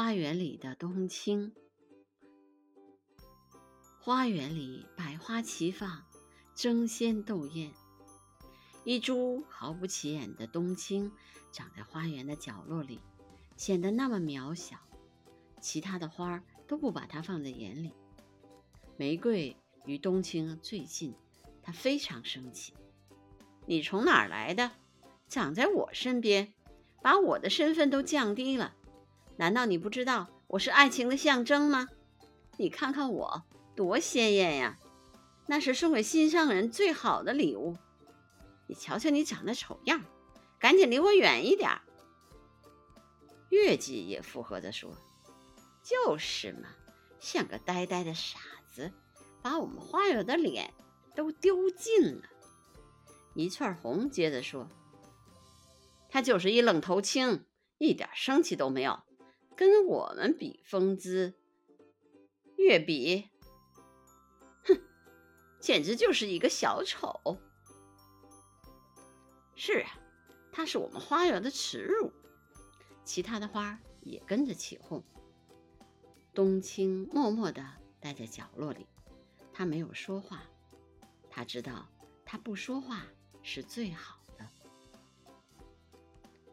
花园里的冬青。花园里百花齐放，争先斗艳。一株毫不起眼的冬青长在花园的角落里，显得那么渺小，其他的花都不把它放在眼里。玫瑰与冬青最近，它非常生气：“你从哪儿来的？长在我身边，把我的身份都降低了。”难道你不知道我是爱情的象征吗？你看看我多鲜艳呀，那是送给心上人最好的礼物。你瞧瞧你长得丑样，赶紧离我远一点。月季也附和着说：“就是嘛，像个呆呆的傻子，把我们花友的脸都丢尽了。”一串红接着说：“他就是一愣头青，一点生气都没有。”跟我们比风姿，越比，哼，简直就是一个小丑。是啊，他是我们花园的耻辱。其他的花也跟着起哄。冬青默默地待在角落里，他没有说话。他知道，他不说话是最好的。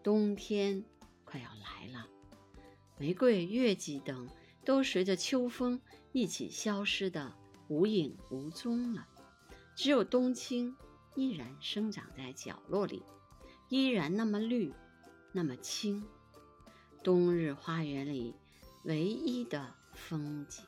冬天快要来了。玫瑰、月季等都随着秋风一起消失的无影无踪了，只有冬青依然生长在角落里，依然那么绿，那么青，冬日花园里唯一的风景。